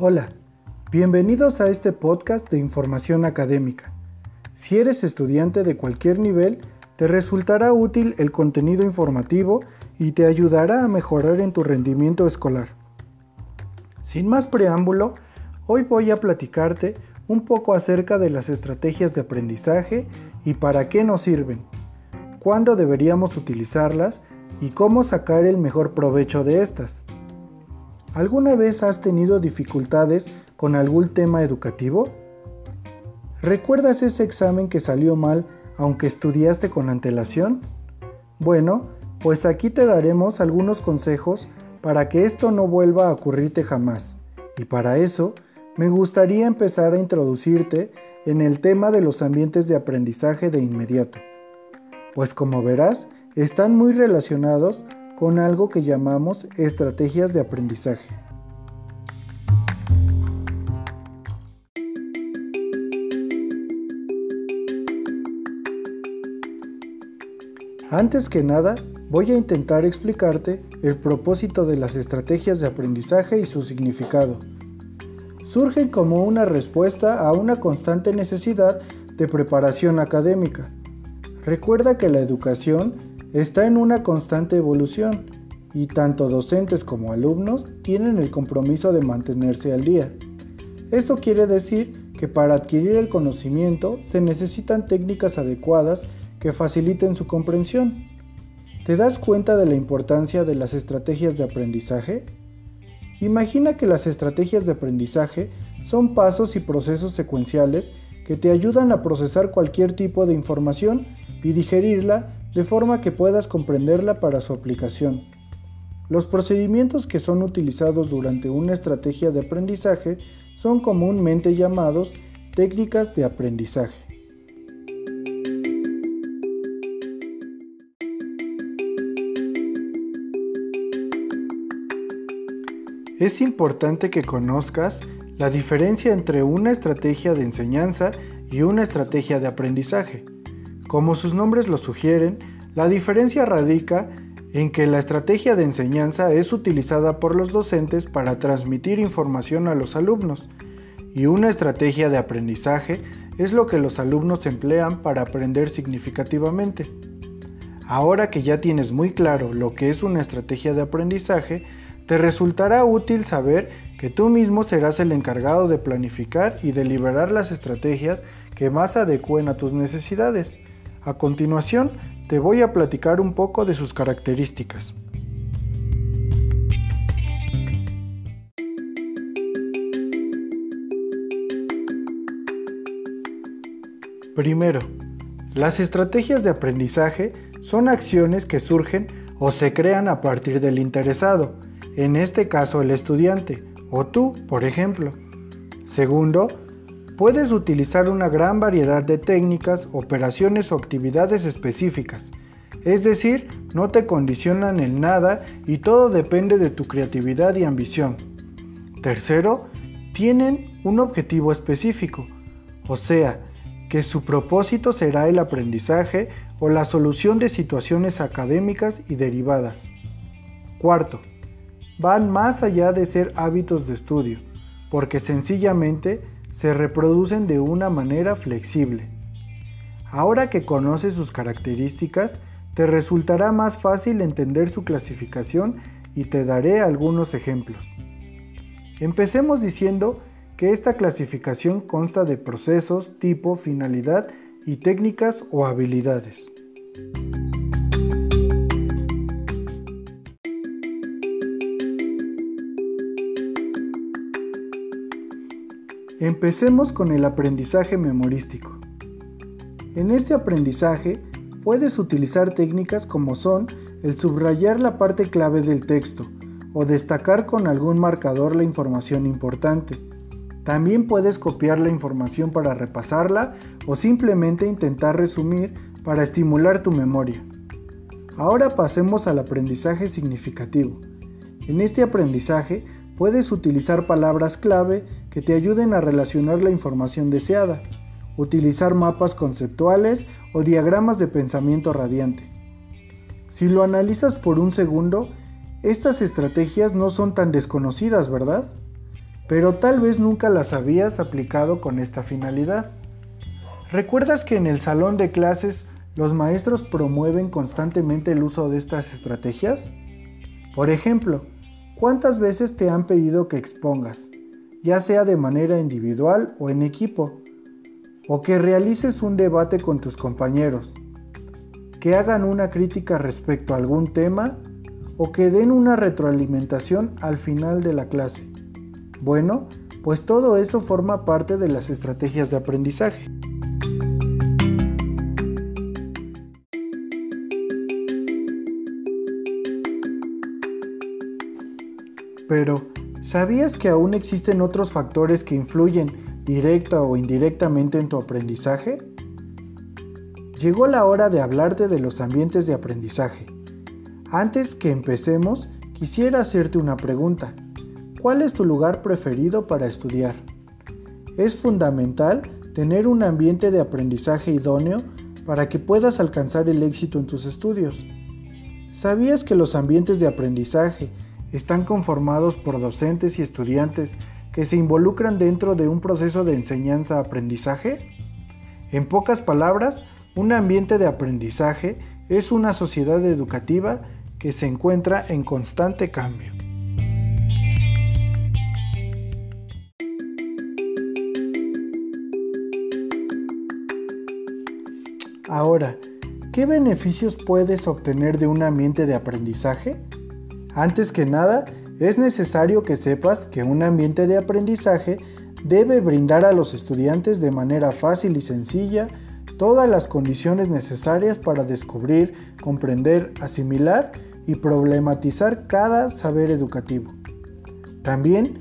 Hola, bienvenidos a este podcast de información académica. Si eres estudiante de cualquier nivel, te resultará útil el contenido informativo y te ayudará a mejorar en tu rendimiento escolar. Sin más preámbulo, hoy voy a platicarte un poco acerca de las estrategias de aprendizaje y para qué nos sirven, cuándo deberíamos utilizarlas y cómo sacar el mejor provecho de estas. ¿Alguna vez has tenido dificultades con algún tema educativo? ¿Recuerdas ese examen que salió mal aunque estudiaste con antelación? Bueno, pues aquí te daremos algunos consejos para que esto no vuelva a ocurrirte jamás. Y para eso, me gustaría empezar a introducirte en el tema de los ambientes de aprendizaje de inmediato. Pues como verás, están muy relacionados con algo que llamamos estrategias de aprendizaje. Antes que nada, voy a intentar explicarte el propósito de las estrategias de aprendizaje y su significado. Surgen como una respuesta a una constante necesidad de preparación académica. Recuerda que la educación está en una constante evolución y tanto docentes como alumnos tienen el compromiso de mantenerse al día. Esto quiere decir que para adquirir el conocimiento se necesitan técnicas adecuadas que faciliten su comprensión. ¿Te das cuenta de la importancia de las estrategias de aprendizaje? Imagina que las estrategias de aprendizaje son pasos y procesos secuenciales que te ayudan a procesar cualquier tipo de información y digerirla de forma que puedas comprenderla para su aplicación. Los procedimientos que son utilizados durante una estrategia de aprendizaje son comúnmente llamados técnicas de aprendizaje. Es importante que conozcas la diferencia entre una estrategia de enseñanza y una estrategia de aprendizaje. Como sus nombres lo sugieren, la diferencia radica en que la estrategia de enseñanza es utilizada por los docentes para transmitir información a los alumnos y una estrategia de aprendizaje es lo que los alumnos emplean para aprender significativamente. Ahora que ya tienes muy claro lo que es una estrategia de aprendizaje, te resultará útil saber que tú mismo serás el encargado de planificar y deliberar las estrategias que más adecúen a tus necesidades. A continuación, te voy a platicar un poco de sus características. Primero, las estrategias de aprendizaje son acciones que surgen o se crean a partir del interesado, en este caso el estudiante, o tú, por ejemplo. Segundo, Puedes utilizar una gran variedad de técnicas, operaciones o actividades específicas. Es decir, no te condicionan en nada y todo depende de tu creatividad y ambición. Tercero, tienen un objetivo específico, o sea, que su propósito será el aprendizaje o la solución de situaciones académicas y derivadas. Cuarto, van más allá de ser hábitos de estudio, porque sencillamente se reproducen de una manera flexible. Ahora que conoces sus características, te resultará más fácil entender su clasificación y te daré algunos ejemplos. Empecemos diciendo que esta clasificación consta de procesos, tipo, finalidad y técnicas o habilidades. Empecemos con el aprendizaje memorístico. En este aprendizaje puedes utilizar técnicas como son el subrayar la parte clave del texto o destacar con algún marcador la información importante. También puedes copiar la información para repasarla o simplemente intentar resumir para estimular tu memoria. Ahora pasemos al aprendizaje significativo. En este aprendizaje puedes utilizar palabras clave que te ayuden a relacionar la información deseada, utilizar mapas conceptuales o diagramas de pensamiento radiante. Si lo analizas por un segundo, estas estrategias no son tan desconocidas, ¿verdad? pero tal vez nunca las habías aplicado con esta finalidad. ¿Recuerdas que en el salón de clases los maestros promueven constantemente el uso de estas estrategias? Por ejemplo, ¿cuántas veces te han pedido que expongas, ya sea de manera individual o en equipo? O que realices un debate con tus compañeros, que hagan una crítica respecto a algún tema o que den una retroalimentación al final de la clase. Bueno, pues todo eso forma parte de las estrategias de aprendizaje. Pero, ¿sabías que aún existen otros factores que influyen directa o indirectamente en tu aprendizaje? Llegó la hora de hablarte de los ambientes de aprendizaje. Antes que empecemos, quisiera hacerte una pregunta. ¿Cuál es tu lugar preferido para estudiar? Es fundamental tener un ambiente de aprendizaje idóneo para que puedas alcanzar el éxito en tus estudios. ¿Sabías que los ambientes de aprendizaje están conformados por docentes y estudiantes que se involucran dentro de un proceso de enseñanza-aprendizaje? En pocas palabras, un ambiente de aprendizaje es una sociedad educativa que se encuentra en constante cambio. Ahora, ¿qué beneficios puedes obtener de un ambiente de aprendizaje? Antes que nada, es necesario que sepas que un ambiente de aprendizaje debe brindar a los estudiantes de manera fácil y sencilla todas las condiciones necesarias para descubrir, comprender, asimilar y problematizar cada saber educativo. También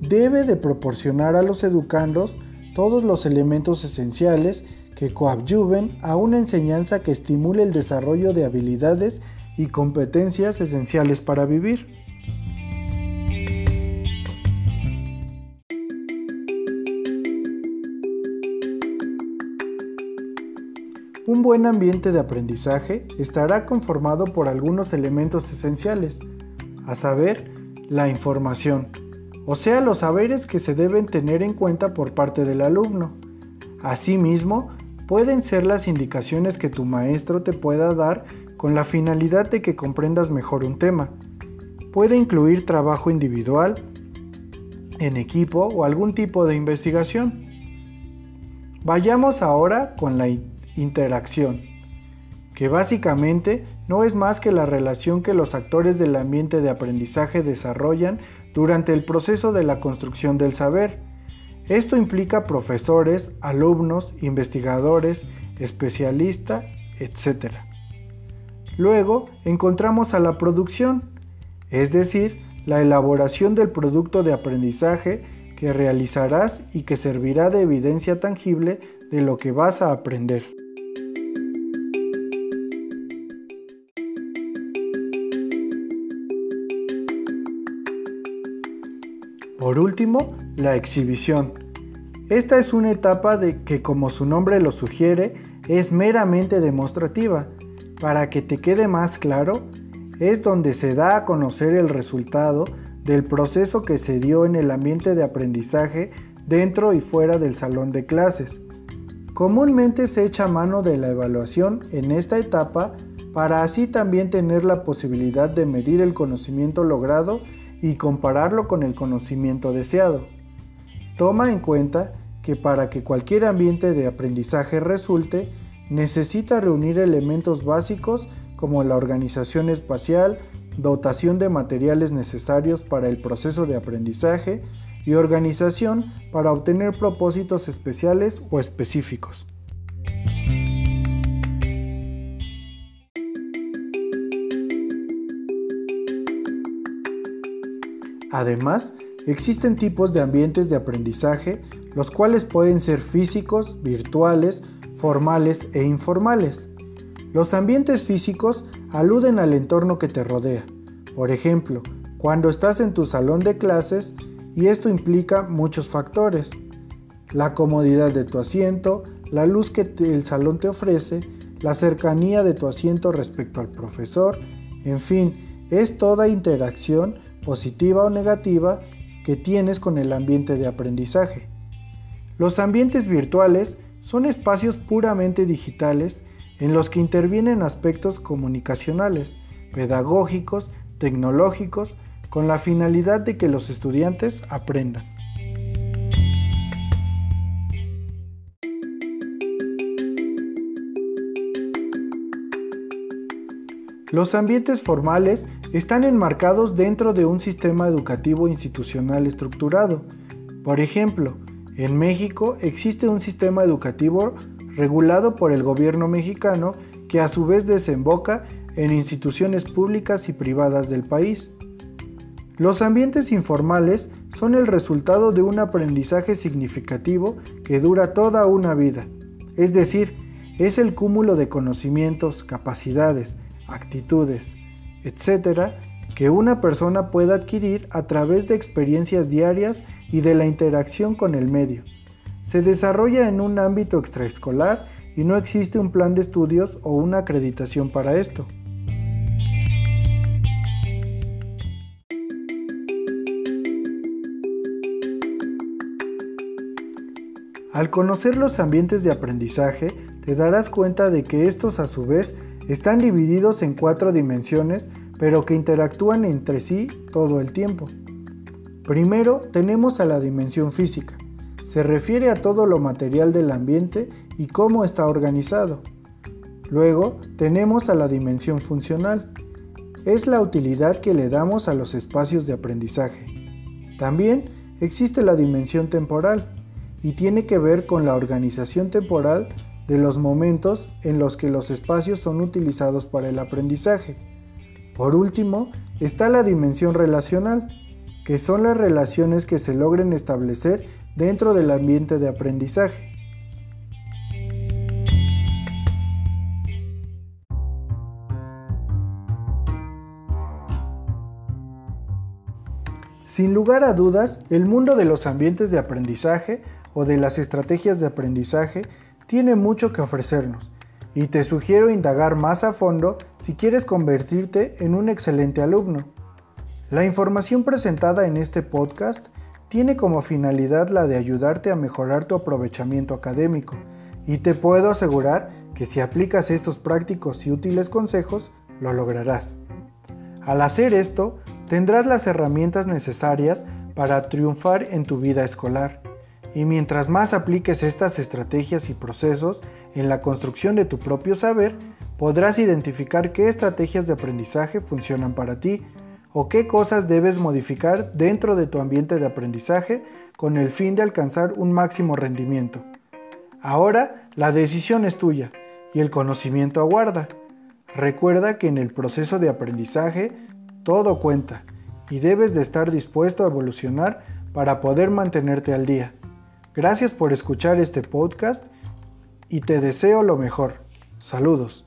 debe de proporcionar a los educandos todos los elementos esenciales que coadyuven a una enseñanza que estimule el desarrollo de habilidades y competencias esenciales para vivir. Un buen ambiente de aprendizaje estará conformado por algunos elementos esenciales, a saber, la información, o sea, los saberes que se deben tener en cuenta por parte del alumno. Asimismo, pueden ser las indicaciones que tu maestro te pueda dar con la finalidad de que comprendas mejor un tema. Puede incluir trabajo individual, en equipo o algún tipo de investigación. Vayamos ahora con la interacción, que básicamente no es más que la relación que los actores del ambiente de aprendizaje desarrollan durante el proceso de la construcción del saber. Esto implica profesores, alumnos, investigadores, especialistas, etc. Luego encontramos a la producción, es decir, la elaboración del producto de aprendizaje que realizarás y que servirá de evidencia tangible de lo que vas a aprender. Por último, la exhibición. Esta es una etapa de que, como su nombre lo sugiere, es meramente demostrativa para que te quede más claro, es donde se da a conocer el resultado del proceso que se dio en el ambiente de aprendizaje dentro y fuera del salón de clases. Comúnmente se echa mano de la evaluación en esta etapa para así también tener la posibilidad de medir el conocimiento logrado y compararlo con el conocimiento deseado. Toma en cuenta que para que cualquier ambiente de aprendizaje resulte, necesita reunir elementos básicos como la organización espacial, dotación de materiales necesarios para el proceso de aprendizaje y organización para obtener propósitos especiales o específicos. Además, existen tipos de ambientes de aprendizaje, los cuales pueden ser físicos, virtuales, formales e informales. Los ambientes físicos aluden al entorno que te rodea. Por ejemplo, cuando estás en tu salón de clases, y esto implica muchos factores. La comodidad de tu asiento, la luz que el salón te ofrece, la cercanía de tu asiento respecto al profesor, en fin, es toda interacción, positiva o negativa, que tienes con el ambiente de aprendizaje. Los ambientes virtuales son espacios puramente digitales en los que intervienen aspectos comunicacionales, pedagógicos, tecnológicos, con la finalidad de que los estudiantes aprendan. Los ambientes formales están enmarcados dentro de un sistema educativo institucional estructurado. Por ejemplo, en México existe un sistema educativo regulado por el gobierno mexicano que a su vez desemboca en instituciones públicas y privadas del país. Los ambientes informales son el resultado de un aprendizaje significativo que dura toda una vida, es decir, es el cúmulo de conocimientos, capacidades, actitudes, etcétera, que una persona pueda adquirir a través de experiencias diarias y de la interacción con el medio. Se desarrolla en un ámbito extraescolar y no existe un plan de estudios o una acreditación para esto. Al conocer los ambientes de aprendizaje, te darás cuenta de que estos a su vez están divididos en cuatro dimensiones, pero que interactúan entre sí todo el tiempo. Primero tenemos a la dimensión física. Se refiere a todo lo material del ambiente y cómo está organizado. Luego tenemos a la dimensión funcional. Es la utilidad que le damos a los espacios de aprendizaje. También existe la dimensión temporal y tiene que ver con la organización temporal de los momentos en los que los espacios son utilizados para el aprendizaje. Por último, está la dimensión relacional, que son las relaciones que se logren establecer dentro del ambiente de aprendizaje. Sin lugar a dudas, el mundo de los ambientes de aprendizaje o de las estrategias de aprendizaje tiene mucho que ofrecernos y te sugiero indagar más a fondo si quieres convertirte en un excelente alumno. La información presentada en este podcast tiene como finalidad la de ayudarte a mejorar tu aprovechamiento académico y te puedo asegurar que si aplicas estos prácticos y útiles consejos, lo lograrás. Al hacer esto, tendrás las herramientas necesarias para triunfar en tu vida escolar y mientras más apliques estas estrategias y procesos en la construcción de tu propio saber, podrás identificar qué estrategias de aprendizaje funcionan para ti o qué cosas debes modificar dentro de tu ambiente de aprendizaje con el fin de alcanzar un máximo rendimiento. Ahora la decisión es tuya y el conocimiento aguarda. Recuerda que en el proceso de aprendizaje todo cuenta y debes de estar dispuesto a evolucionar para poder mantenerte al día. Gracias por escuchar este podcast y te deseo lo mejor. Saludos.